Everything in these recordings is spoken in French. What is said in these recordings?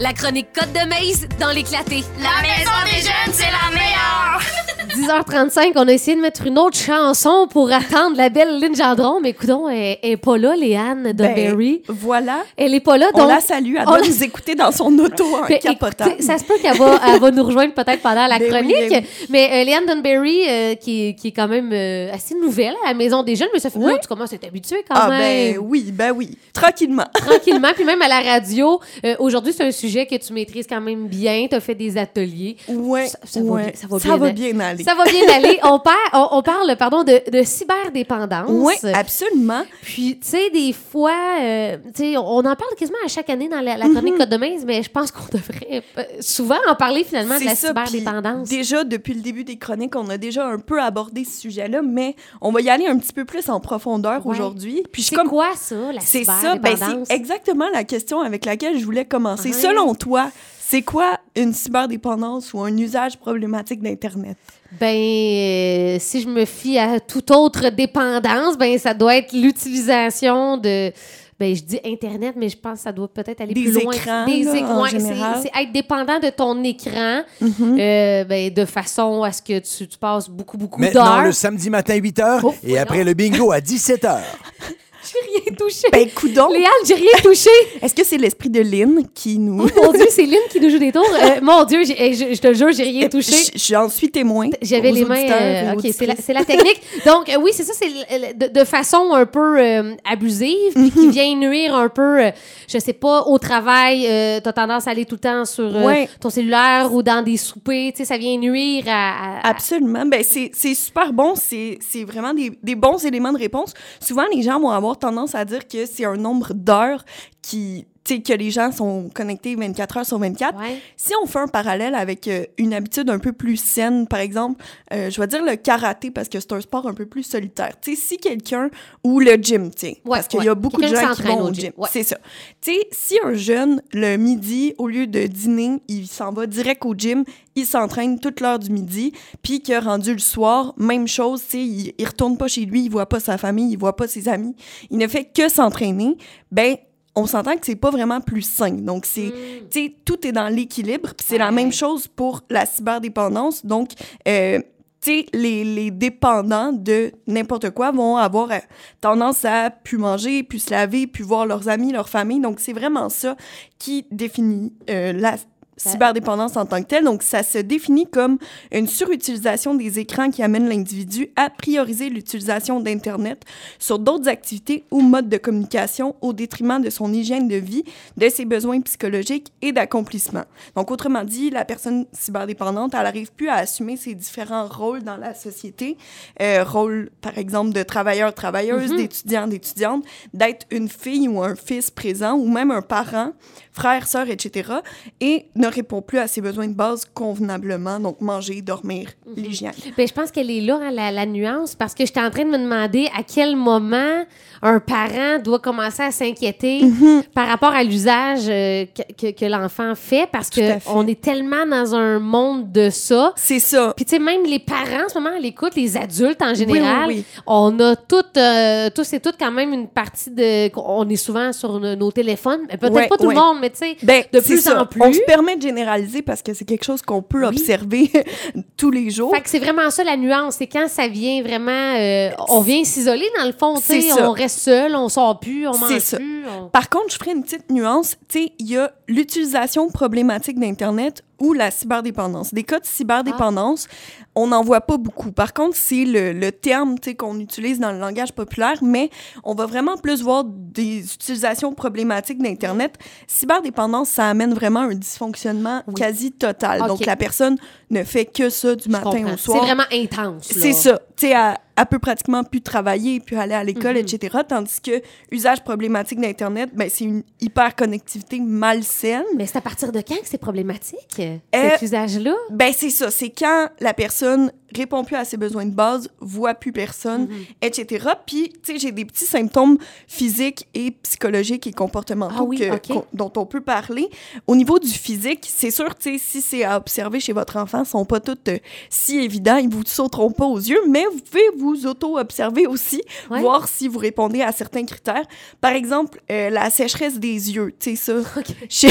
La chronique Côte de Maze dans l'éclaté. La maison des jeunes, c'est la meilleure! 10h35, on a essayé de mettre une autre chanson pour attendre la belle Lynn Gendron, mais écoutons, elle, elle est pas là, Léane de Ben, Berry. Voilà. Elle est pas là, On donc... la salue. Elle on doit la- nous écouter dans son auto en Ben, capotant. écoutez, ça se peut qu'elle va, elle va nous rejoindre peut-être pendant la Ben oui, chronique. ben Mais euh, Léane Dunberry, euh, qui, est- qui est quand même euh, assez nouvelle à la Maison des Jeunes, mais ça fait Oui. là, tu commences à t'habituer quand Ah même. ben oui, ben oui. Tranquillement. Tranquillement. Puis même à la radio, euh, aujourd'hui, c'est un sujet que tu maîtrises quand même bien. Tu as fait des ateliers. Ouais, Ça- ça va ouais. bien- ça va Ça bien va aller. bien aller. Ça va bien aller. On, par- on, on parle pardon, de, de cyberdépendance. Oui, absolument. Puis, tu sais, des fois, euh, tu sais, on en parle quasiment à chaque année dans la, la chronique Code de Maze, mais je pense qu'on devrait euh, souvent en parler finalement de la ça, cyberdépendance. Déjà, depuis le début des chroniques, on a déjà un peu abordé ce sujet-là, mais on va y aller un petit peu plus en profondeur Ouais. aujourd'hui. Puis C'est comme quoi ça, la C'est ça, ben cyberdépendance? c'est exactement la question avec laquelle je voulais commencer. Selon toi, c'est quoi une cyberdépendance ou un usage problématique d'Internet? Ben, euh, si je me fie à toute autre dépendance, ben ça doit être l'utilisation de. Ben, je dis Internet, mais je pense que ça doit peut-être aller Des plus loin. écrans, Des là, écrans. en c'est- général. C'est être dépendant de ton écran, Mhm. euh, ben, de façon à ce que tu, tu passes beaucoup, beaucoup Maintenant, d'heures. le samedi matin, 8 h, Oh, et après le bingo à 17 h. J'ai rien touché. Ben, coudon, j'ai rien touché. est-ce que c'est l'esprit de Lynn qui nous... Oh mon Dieu, c'est Lynn qui nous joue des tours. Euh, mon Dieu, je, je te jure, j'ai rien touché. Je- J'en suis témoin. J'avais les mains. euh, ok, c'est la, technique. Donc, euh, oui, c'est ça, c'est de, de façon un peu euh, abusive, puis Mhm. qui vient nuire un peu, euh, je sais pas, au travail. Euh, T'as tendance à aller tout le temps sur euh, Ouais. ton cellulaire ou dans des soupers. Tu sais, ça vient nuire à. à- Absolument. Ben, c'est super bon. C'est c'est vraiment des, des bons éléments de réponse. Souvent, les gens vont avoir tendance à dire que c'est un nombre d'heures qui, que les gens sont connectés 24 heures sur 24. Ouais. Si on fait un parallèle avec euh, une habitude un peu plus saine, par exemple, euh, je vais dire le karaté parce que c'est un sport un peu plus solitaire. Tu sais, si quelqu'un ou le gym, tu sais, Ouais, parce qu'il ouais. y a beaucoup de gens qui vont au gym. C'est ça. Tu sais, si un jeune le midi au lieu de dîner, il s'en va direct au gym, il s'entraîne toute l'heure du midi, puis que rendu le soir, même chose, tu sais, il, il retourne pas chez lui, il voit pas sa famille, il voit pas ses amis, il ne fait que s'entraîner, ben on s'entend que c'est pas vraiment plus sain. Donc c'est tu sais, tout est dans l'équilibre. Puis c'est la même chose pour la cyberdépendance. Donc, euh, tu sais, les, les dépendants de n'importe quoi vont avoir euh, tendance à plus manger, plus se laver, plus voir leurs amis, leur famille. Donc, c'est vraiment ça qui définit euh, la cyberdépendance en tant que telle. Donc, ça se définit comme une surutilisation des écrans qui amène l'individu à prioriser l'utilisation d'Internet sur d'autres activités ou modes de communication au détriment de son hygiène de vie, de ses besoins psychologiques et d'accomplissement. Donc, autrement dit, la personne cyberdépendante, elle n'arrive plus à assumer ses différents rôles dans la société. Euh, rôle, par exemple, de travailleur-travailleuse, d'étudiant, d'étudiante, d'être une fille ou un fils présent ou même un parent, frère, sœur, etc. et ne répond plus à ses besoins de base convenablement, donc manger, dormir, l'hygiène. Ben, je pense qu'elle est là, hein, la, la nuance, parce que j'étais en train de me demander à quel moment un parent doit commencer à s'inquiéter Mhm. par rapport à l'usage euh, que, que- que l'enfant fait, parce Tout à que fait. on est tellement dans un monde de ça. C'est ça. Puis, tu sais, même les parents, en ce moment, à l'écoute, les adultes en général, oui, oui. on a toutes, euh, tous et toutes quand même une partie de. On est souvent sur nos, nos téléphones, mais peut-être Ouais, pas tout ouais. le monde, mais tu sais, Ben, de plus ça. en plus. On se permet de généraliser parce que c'est quelque chose qu'on peut Oui. observer tous les jours. Fait que c'est vraiment ça la nuance, c'est quand ça vient vraiment, euh, on vient s'isoler dans le fond, tu on reste seul, on sort plus, on mange ça. plus. on- Par contre, je ferai une petite nuance. Tu sais, il y a l'utilisation problématique d'Internet ou la cyberdépendance. Des cas de cyberdépendance, on n'en voit pas beaucoup. Par contre, c'est le, le terme qu'on utilise dans le langage populaire, mais on va vraiment plus voir des utilisations problématiques d'Internet. Cyberdépendance, ça amène vraiment un dysfonctionnement Oui. quasi total. Donc, la personne ne fait que ça du Je matin comprends. au soir. C'est vraiment intense. C'est ça. Tu sais, elle, peut pratiquement plus travailler, puis aller à l'école, Mhm. etc. Tandis que usage problématique d'Internet, ben, c'est une hyper-connectivité malsaine. Mais c'est à partir de quand que c'est problématique, Euh, cet usage-là? Ben, c'est ça. C'est quand la personne répond plus à ses besoins de base, voit plus personne, Mhm. etc. Puis, tu sais, j'ai des petits symptômes physiques et psychologiques et comportementaux Ah oui, que- dont on peut parler. Au niveau du physique, c'est sûr, tu sais, si c'est à observer chez votre enfant, ils sont pas tous euh, si évidents, ils vous sauteront pas aux yeux, mais vous pouvez vous auto-observer aussi, Ouais. voir si vous répondez à certains critères. Par exemple, euh, la sécheresse des yeux, tu sais, ça, chez,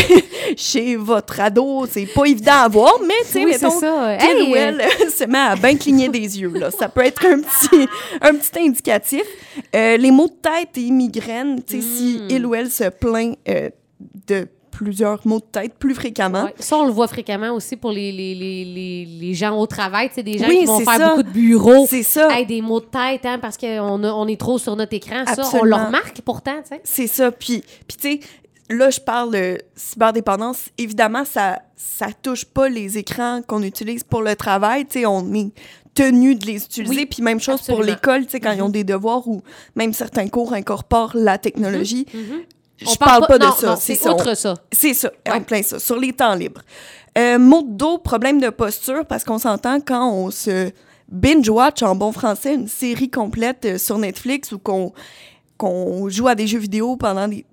chez votre ado, c'est pas évident à voir, mais tu sais, Oui, mettons, ça. Hey, ou elle se met à bien cligner des yeux. Là. Ça peut être un petit, un petit indicatif. Euh, les maux de tête et migraines, tu sais, si Mm. il ou elle se plaint euh, de plusieurs maux de tête plus fréquemment. Ouais. Ça, on le voit fréquemment aussi pour les, les, les, les, gens au travail. Tu sais, des gens Oui, qui vont c'est faire ça. beaucoup de bureaux. C'est ça. Hey, des mots de tête, hein, parce qu'on on est trop sur notre écran. Ça, on le remarque pourtant, tu sais. C'est ça. Puis, puis tu sais, là, je parle de cyberdépendance. Évidemment, ça ça touche pas les écrans qu'on utilise pour le travail. Tu sais, on est tenu de les utiliser. Oui, puis même chose pour l'école, tu sais, quand ils ont des devoirs ou même certains cours incorporent la technologie. Mhm. Je parle pas, de non, ça. c'est autre ça. C'est ça, en Ouais. plein ça, sur les temps libres. Euh, de dos, problème de posture, parce qu'on s'entend quand on se binge-watch en bon français une série complète euh, sur Netflix ou qu'on qu'on joue à des jeux vidéo pendant des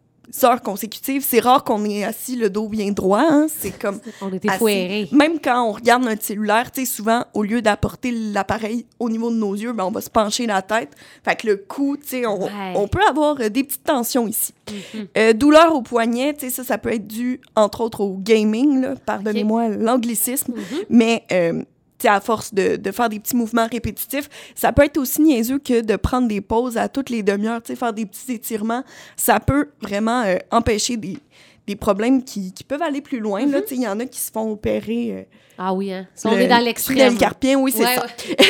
heures consécutives, c'est rare qu'on ait assis le dos bien droit. hein. C'est comme On était foirés. Même quand on regarde notre cellulaire, tu sais, souvent, au lieu d'apporter l'appareil au niveau de nos yeux, ben, on va se pencher la tête. Fait que le cou, tu sais, on, Ouais. on peut avoir euh, des petites tensions ici. Mhm. Euh, douleur au poignet, tu sais, ça, ça peut être dû, entre autres, au gaming, là. Pardonnez-moi l'anglicisme. Mhm. Mais, euh, à force de, de faire des petits mouvements répétitifs, ça peut être aussi niaiseux que de prendre des pauses à toutes les demi-heures, faire des petits étirements. Ça peut vraiment euh, empêcher des, des problèmes qui, qui peuvent aller plus loin. Tu sais, il y en a qui se font opérer... euh, Ah oui, hein. Ça, on le est dans l'extrême. carpien, oui, c'est Ouais, ça. ouais.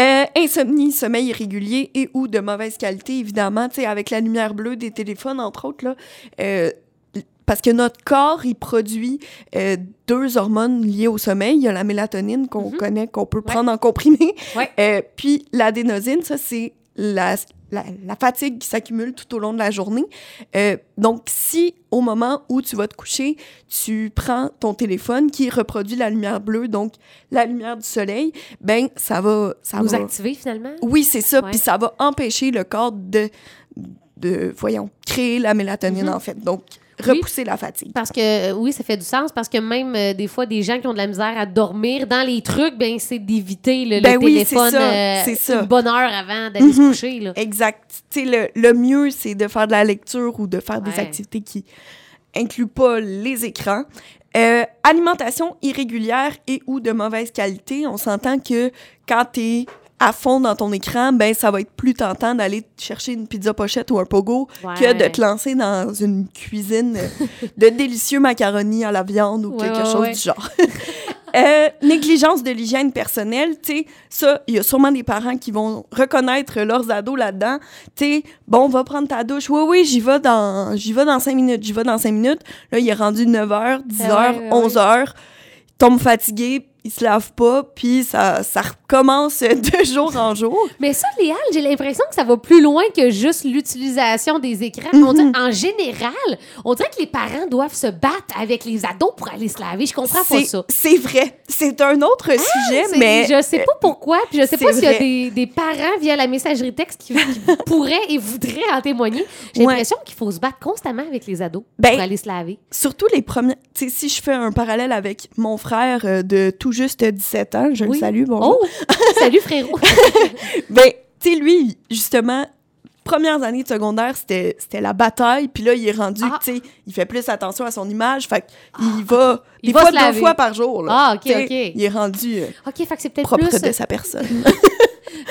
Euh, insomnie, sommeil irrégulier et ou de mauvaise qualité, évidemment, avec la lumière bleue des téléphones, entre autres, là. Parce que notre corps, il produit euh, deux hormones liées au sommeil. Il y a la mélatonine qu'on connaît, qu'on peut prendre en comprimé. Ouais. Euh, puis l'adénosine, ça, c'est la, la, la fatigue qui s'accumule tout au long de la journée. Euh, donc, si au moment où tu vas te coucher, tu prends ton téléphone qui reproduit la lumière bleue, donc la lumière du soleil, ben ça va... Ça Nous va... activer, finalement? Oui, c'est ça. Puis ça va empêcher le corps de, de voyons, créer la mélatonine, Mhm. en fait. Donc, repousser la fatigue. Parce que, euh, oui, ça fait du sens, parce que même euh, des fois, des gens qui ont de la misère à dormir, dans les trucs, ben, c'est d'éviter le, le Ben oui, c'est téléphone ça, euh, ça. une bonne heure avant d'aller se Mhm. coucher. Là. Exact. Tu sais, le, le mieux, c'est de faire de la lecture ou de faire des activités qui incluent pas les écrans. Euh, alimentation irrégulière et ou de mauvaise qualité. On s'entend que quand tu es à fond dans ton écran, ben ça va être plus tentant d'aller chercher une pizza pochette ou un pogo que de te lancer dans une cuisine de délicieux macaronis à la viande ou Ouais, quelque ouais, chose du genre. Euh, négligence de l'hygiène personnelle, tu sais, ça, il y a sûrement des parents qui vont reconnaître leurs ados là-dedans. Tu sais, bon, va prendre ta douche. Oui, oui, j'y vais dans j'y vais dans cinq minutes, j'y vais dans cinq minutes. Là, il est rendu 9 h, 10 Ah h, ouais, ouais, 11 h. Tombe fatigué, il se lave pas, puis ça, ça recommence de jour en jour. Mais ça, Léal, j'ai l'impression que ça va plus loin que juste l'utilisation des écrans. Mhm. On dirait- en général, on dirait que les parents doivent se battre avec les ados pour aller se laver. Je comprends pas ça. C'est vrai. C'est un autre sujet, C'est- mais Je sais pas pourquoi, puis je sais pas s'il y a des, des parents via la messagerie texte qui, qui pourraient et voudraient en témoigner. J'ai Ouais. l'impression qu'il faut se battre constamment avec les ados Ben, pour aller se laver. surtout les premiers. Tu sais, si je fais un parallèle avec mon frère euh, de tout juste 17 ans, je Oui. le salue, bonjour. Oh! Salut, frérot! Ben, tu sais, lui, justement, premières années de secondaire, c'était c'était la bataille. Puis là, il est rendu, Ah. tu sais, il fait plus attention à son image. Fait qu'il va, Il des va fois, deux laver. fois par jour. Là. Ah, OK, OK. Il est rendu euh, OK, fait que c'est peut-être propre plus... de sa personne.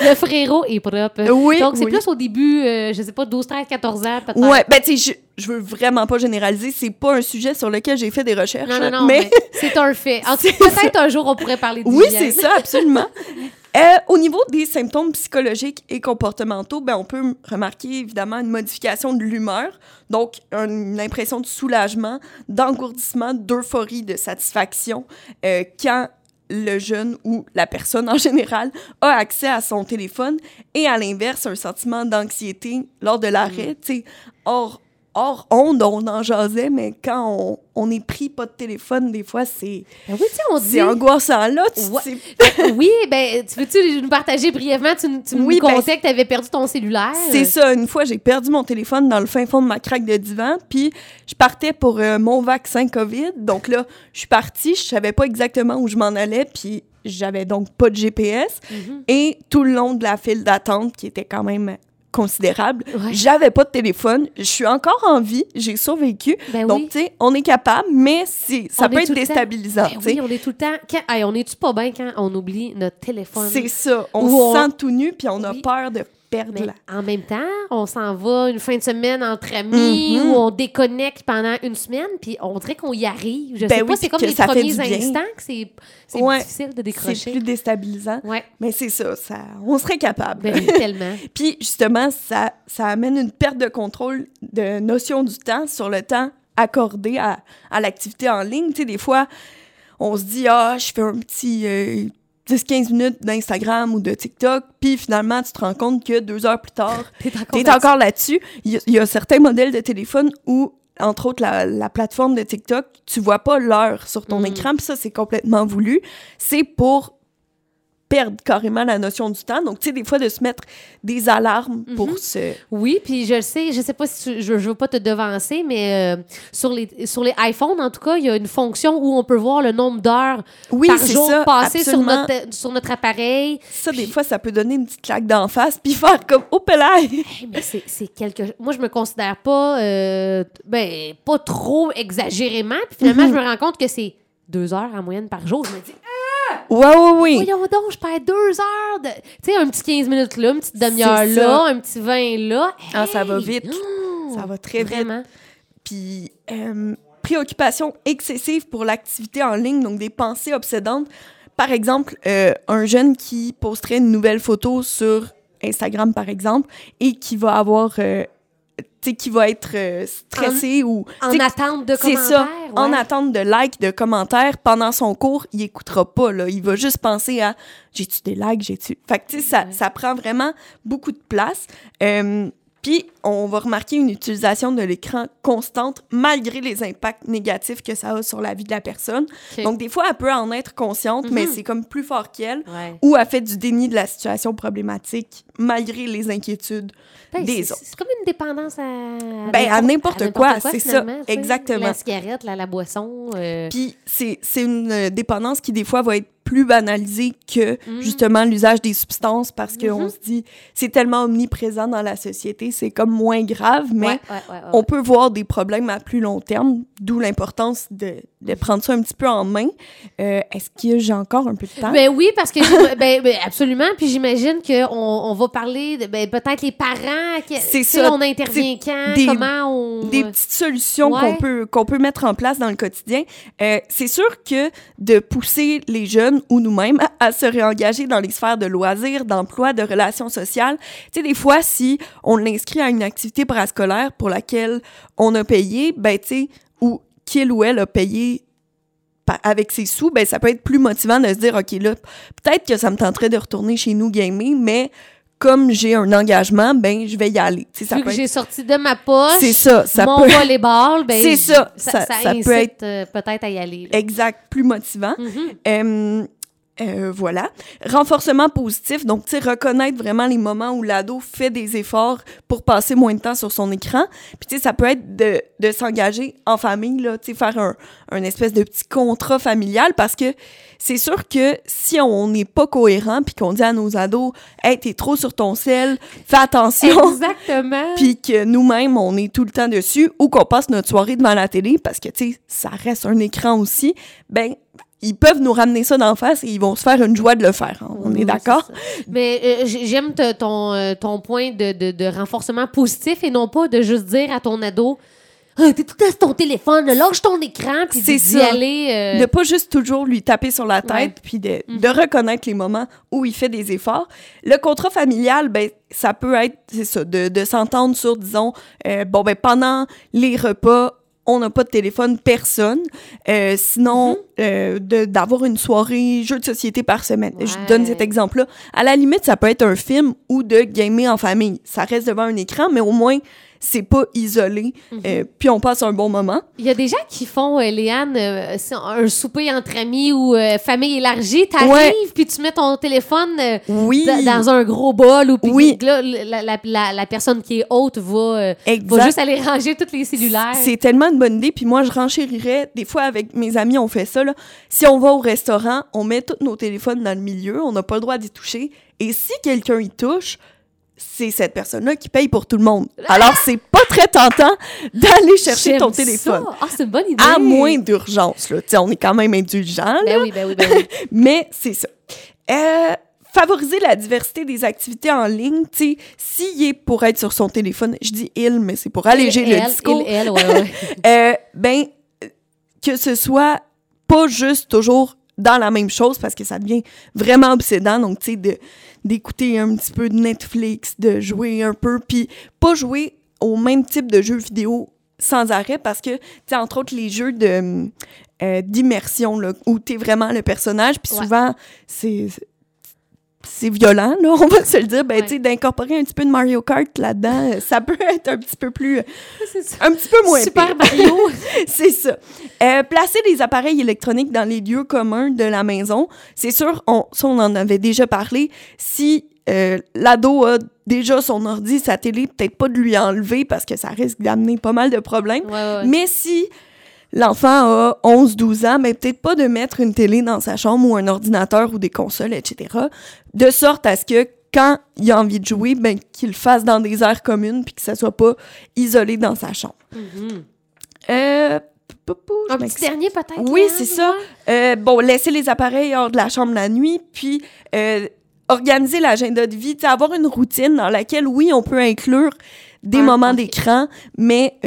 Le frérot est propre. Oui, Donc, c'est oui. plus au début, euh, je sais pas, 12, 13, 14 ans, peut-être. ouais, ben, tu sais, je, je veux vraiment pas généraliser. C'est pas un sujet sur lequel j'ai fait des recherches. Non, non, non, mais mais c'est un fait. Peut-être un jour, on pourrait parler de Oui, c'est ça, absolument. Euh, au niveau des symptômes psychologiques et comportementaux, ben, on peut remarquer évidemment une modification de l'humeur, donc une impression de soulagement, d'engourdissement, d'euphorie, de satisfaction euh, quand le jeune ou la personne en général a accès à son téléphone et à l'inverse, un sentiment d'anxiété lors de l'arrêt. Or, hors onde, on en jasait, mais quand on, on est pris pas de téléphone, des fois, c'est Ben oui, tu sais, on dit... c'est angoissant. Là, tu Ouais. Ben oui, ben, tu veux-tu nous partager brièvement? Tu, tu Oui, nous ben, contais que tu avais perdu ton cellulaire. C'est ça. Une fois, j'ai perdu mon téléphone dans le fin fond de ma craque de divan. Puis, je partais pour euh, mon vaccin COVID. Donc là, je suis partie. Je savais pas exactement où je m'en allais. Puis, j'avais donc pas de GPS. Mhm. Et tout le long de la file d'attente, qui était quand même considérable, Ouais. j'avais pas de téléphone. Je suis encore en vie. J'ai survécu. Ben donc, oui. tu sais, on est capable, mais c'est- ça On peut être déstabilisant. Ben oui, on est tout le temps... Quand... Hey, on est-tu pas bien quand on oublie notre téléphone? C'est ça. On se on- sent tout nu, puis on a peur de perdre en même temps, on s'en va une fin de semaine entre amis ou on déconnecte pendant une semaine, puis on dirait qu'on y arrive. Je Ben sais oui, pas, c'est comme les premiers instants que c'est c'est Ouais. difficile de C'est décrocher. plus déstabilisant. Ouais, Mais c'est ça, ça, on serait capable. ben tellement. Puis justement, ça, ça amène une perte de contrôle de notion du temps sur le temps accordé à, à l'activité en ligne. Tu sais, des fois, on se dit, ah, je fais un petit euh, 10-15 minutes d'Instagram ou de TikTok, puis finalement, tu te rends compte que deux heures plus tard, T'es encore là-dessus. encore là-dessus. Il y, a- il y a certains modèles de téléphone où, entre autres, la, la plateforme de TikTok, tu vois pas l'heure sur ton Mm. écran, puis ça, c'est complètement voulu. C'est pour perdre carrément la notion du temps. Donc, tu sais, des fois, de se mettre des alarmes Mm-hmm. pour se... Oui, puis je sais, je sais pas si tu- je, je veux pas te devancer, mais euh, sur les sur les iPhones, en tout cas, il y a une fonction où on peut voir le nombre d'heures Oui, par jour ça, passées sur notre, sur notre appareil. Ça, des fois, ça peut donner une petite claque d'en face, puis faire comme « Oh, pelaille! Hey, mais c'est c'est quelque Moi, je me considère pas, euh, ben, pas trop exagérément. Puis finalement, Mhm. je me rends compte que c'est deux heures en moyenne par jour. Je me dis, !» Ouais, ouais, oui. voyons donc, je perds deux heures. de- Tu sais, un petit 15 minutes là, une petite demi-heure là, un petit 20 là. Ah, ça va vite. Ça va très vite. Vraiment. Puis, euh, préoccupation excessive pour l'activité en ligne, donc des pensées obsédantes. Par exemple, euh, un jeune qui posterait une nouvelle photo sur Instagram, par exemple, et qui va avoir, euh, qui va être euh, stressé ou... En tu sais, attente de c'est commentaires. ça. En attente de likes, de commentaires, pendant son cours, il écoutera pas, là. Il va juste penser à j'ai-tu des likes, j'ai-tu. Fait que, tu sais, ça, ça prend vraiment beaucoup de place. Euh, Puis, on va remarquer une utilisation de l'écran constante malgré les impacts négatifs que ça a sur la vie de la personne. Donc, des fois, elle peut en être consciente, mais Mhm. c'est comme plus fort qu'elle. Ouais. Ou elle fait du déni de la situation problématique malgré les inquiétudes Ben, des autres. C'est comme une dépendance à. Ben, à n'importe quoi, c'est ça, exactement. La cigarette, la, la boisson. euh, Puis c'est une dépendance qui, des fois, va être plus banalisée que, Mhm. justement, l'usage des substances parce qu'on Mhm. se dit, c'est tellement omniprésent dans la société, c'est comme moins grave, mais ouais, ouais, ouais, ouais. on peut voir des problèmes à plus long terme, d'où l'importance de, de prendre ça un petit peu en main. Euh, Est-ce que j'ai encore un peu de temps? Ben oui, parce que ben, ben, absolument. Puis j'imagine qu'on on va parler de ben, peut-être les parents. C'est ça. On intervient quand, des- comment on. des petites solutions qu'on peut qu'on peut mettre en place dans le quotidien. Euh, c'est sûr que de pousser les jeunes ou nous-mêmes à, se réengager dans les sphères de loisirs, d'emploi, de relations sociales. Tu sais, des fois, si on l'inscrit à une activité parascolaire pour laquelle on a payé, ben tu sais, ou qu'il ou elle a payé pa- avec ses sous, ben ça peut être plus motivant de se dire, OK, là, peut-être que ça me tenterait de retourner chez nous gamer, mais comme j'ai un engagement, ben je vais y aller. Tu sais, ça peut que être- j'ai sorti de ma poche C'est ça, ça mon peut volleyball, ben, C'est ça, ça, ça- ça ça peut incite, être- euh, peut-être à y aller. là. exact, plus motivant. Mhm. Euh, euh, voilà. Renforcement positif, donc, tu sais, reconnaître vraiment les moments où l'ado fait des efforts pour passer moins de temps sur son écran. Puis, tu sais, ça peut être de, de s'engager en famille, là, tu sais, faire un, un espèce de petit contrat familial parce que c'est sûr que si on n'est pas cohérent puis qu'on dit à nos ados, hey, t'es trop sur ton sel, fais attention. Exactement. puis que nous-mêmes, on est tout le temps dessus, ou qu'on passe notre soirée devant la télé, parce que, tu sais, ça reste un écran aussi, ben, ils peuvent nous ramener ça d'en face et ils vont se faire une joie de le faire. hein. On Oui, est d'accord? Mais euh, j'aime ton, euh, ton point de, de, de renforcement positif et non pas de juste dire à ton ado Ah, T'es tout sur ton téléphone, lâche ton écran, puis C'est d'y ça. aller. euh, De pas juste toujours lui taper sur la tête, puis de, Mhm. de reconnaître les moments où il fait des efforts. Le contrat familial, ben, ça peut être, c'est ça, de, de s'entendre sur, disons, bon, ben, pendant les repas, on n'a pas de téléphone, personne. Euh, sinon, Mhm. euh, d'avoir une soirée jeu de société par semaine. Je donne cet exemple-là. À la limite, ça peut être un film ou de gamer en famille. Ça reste devant un écran, mais au moins, c'est pas isolé, Mhm. euh, puis on passe un bon moment. Il y a des gens qui font, euh, Léane, euh, un souper entre amis ou famille élargie. T'arrives, Ouais. puis tu mets ton téléphone Oui, da- dans un gros bol ou puis Oui. là, la, la, la, la personne qui est haute va, juste aller ranger tous les cellulaires. C'est tellement une bonne idée. Puis moi, je renchérirais. Des fois, avec mes amis, on fait ça. Là. Si on va au restaurant, on met tous nos téléphones dans le milieu. On n'a pas le droit d'y toucher. Et si quelqu'un y touche, c'est cette personne-là qui paye pour tout le monde. Alors, c'est pas très tentant d'aller chercher ton téléphone. Ah, c'est une bonne idée. À moins d'urgence. là. Tu sais, on est quand même indulgent, là, Ben oui, ben oui, ben oui. mais c'est ça. Euh, favoriser la diversité des activités en ligne, tu sais, s'il est pour être sur son téléphone, je dis il, mais c'est pour alléger Il, le elle, discours. il, elle, ouais, ouais. Euh, ben, que ce soit pas juste toujours dans la même chose parce que ça devient vraiment obsédant. Donc, tu sais, d'écouter un petit peu de Netflix, de jouer un peu, puis pas jouer au même type de jeux vidéo sans arrêt parce que, tu sais, entre autres, les jeux de euh, d'immersion, là, où t'es vraiment le personnage, puis Ouais. souvent, c'est c'est violent, là, on va se le dire. Ben, Ouais. tu sais, d'incorporer un petit peu de Mario Kart là-dedans, euh, ça peut être un petit peu plus... C'est ça. un petit peu moins Super. Mario. C'est ça. Euh, placer des appareils électroniques dans les lieux communs de la maison. C'est sûr, on, ça, on en avait déjà parlé. Si euh, l'ado a déjà son ordi, sa télé, peut-être pas de lui enlever parce que ça risque d'amener pas mal de problèmes. Ouais, ouais. Mais si l'enfant a 11-12 ans, mais peut-être pas de mettre une télé dans sa chambre ou un ordinateur ou des consoles, etc. De sorte à ce que quand il a envie de jouer, ben, qu'il le fasse dans des aires communes puis que ça soit pas isolé dans sa chambre. Mhm. Euh, Un petit dernier, peut-être? Oui, Léane, c'est ça. Euh, bon, laisser les appareils hors de la chambre la nuit, puis euh, organiser l'agenda de vie, avoir une routine dans laquelle, oui, on peut inclure des moments d'écran, mais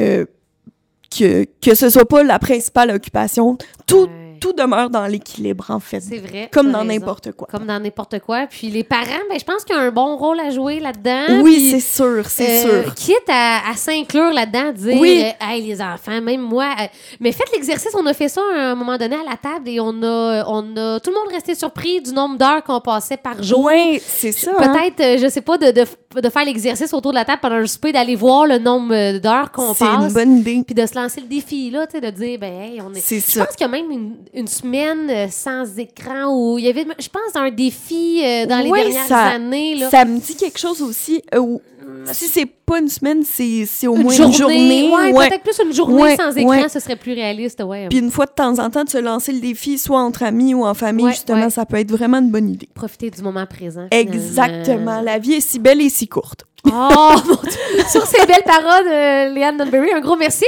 que, que ce soit pas la principale occupation. Tout. Tout demeure dans l'équilibre, en fait. C'est vrai. Comme dans n'importe quoi. Comme dans n'importe quoi. Puis les parents, ben, je pense qu'il y a un bon rôle à jouer là-dedans. Oui, c'est sûr, c'est euh, sûr. Quitte à, à s'inclure là-dedans, dire Oui. euh, Hey, les enfants, même moi. euh, mais faites l'exercice, on a fait ça à un moment donné à la table et on a, on a tout le monde restait surpris du nombre d'heures qu'on passait par jour. Oui, c'est ça. hein. Peut-être, euh, je sais pas, de, de, de faire l'exercice autour de la table pendant un souper, d'aller voir le nombre d'heures qu'on C'est une passe. bonne idée. Puis de se lancer le défi, là, tu sais, de dire, ben, hey, on est. C'est Je ça. pense qu'il y a même une, une semaine euh, sans écran où il y avait, je pense, un défi euh, dans les Ouais, dernières ça- années. Là. Ça me dit quelque chose aussi. euh, où- si c'est pas une semaine, c'est c'est au une moins journée, une journée. ouais, ouais. peut-être plus une journée Ouais, sans écran, ce serait plus réaliste, ouais. Puis une fois de temps en temps, de se lancer le défi, soit entre amis ou en famille, justement, ça peut être vraiment une bonne idée. Profiter du moment présent. Exactement. La vie est si belle et si courte. Oh, mon Dieu. Sur ces belles paroles, euh, Léane Dunbury, un gros merci.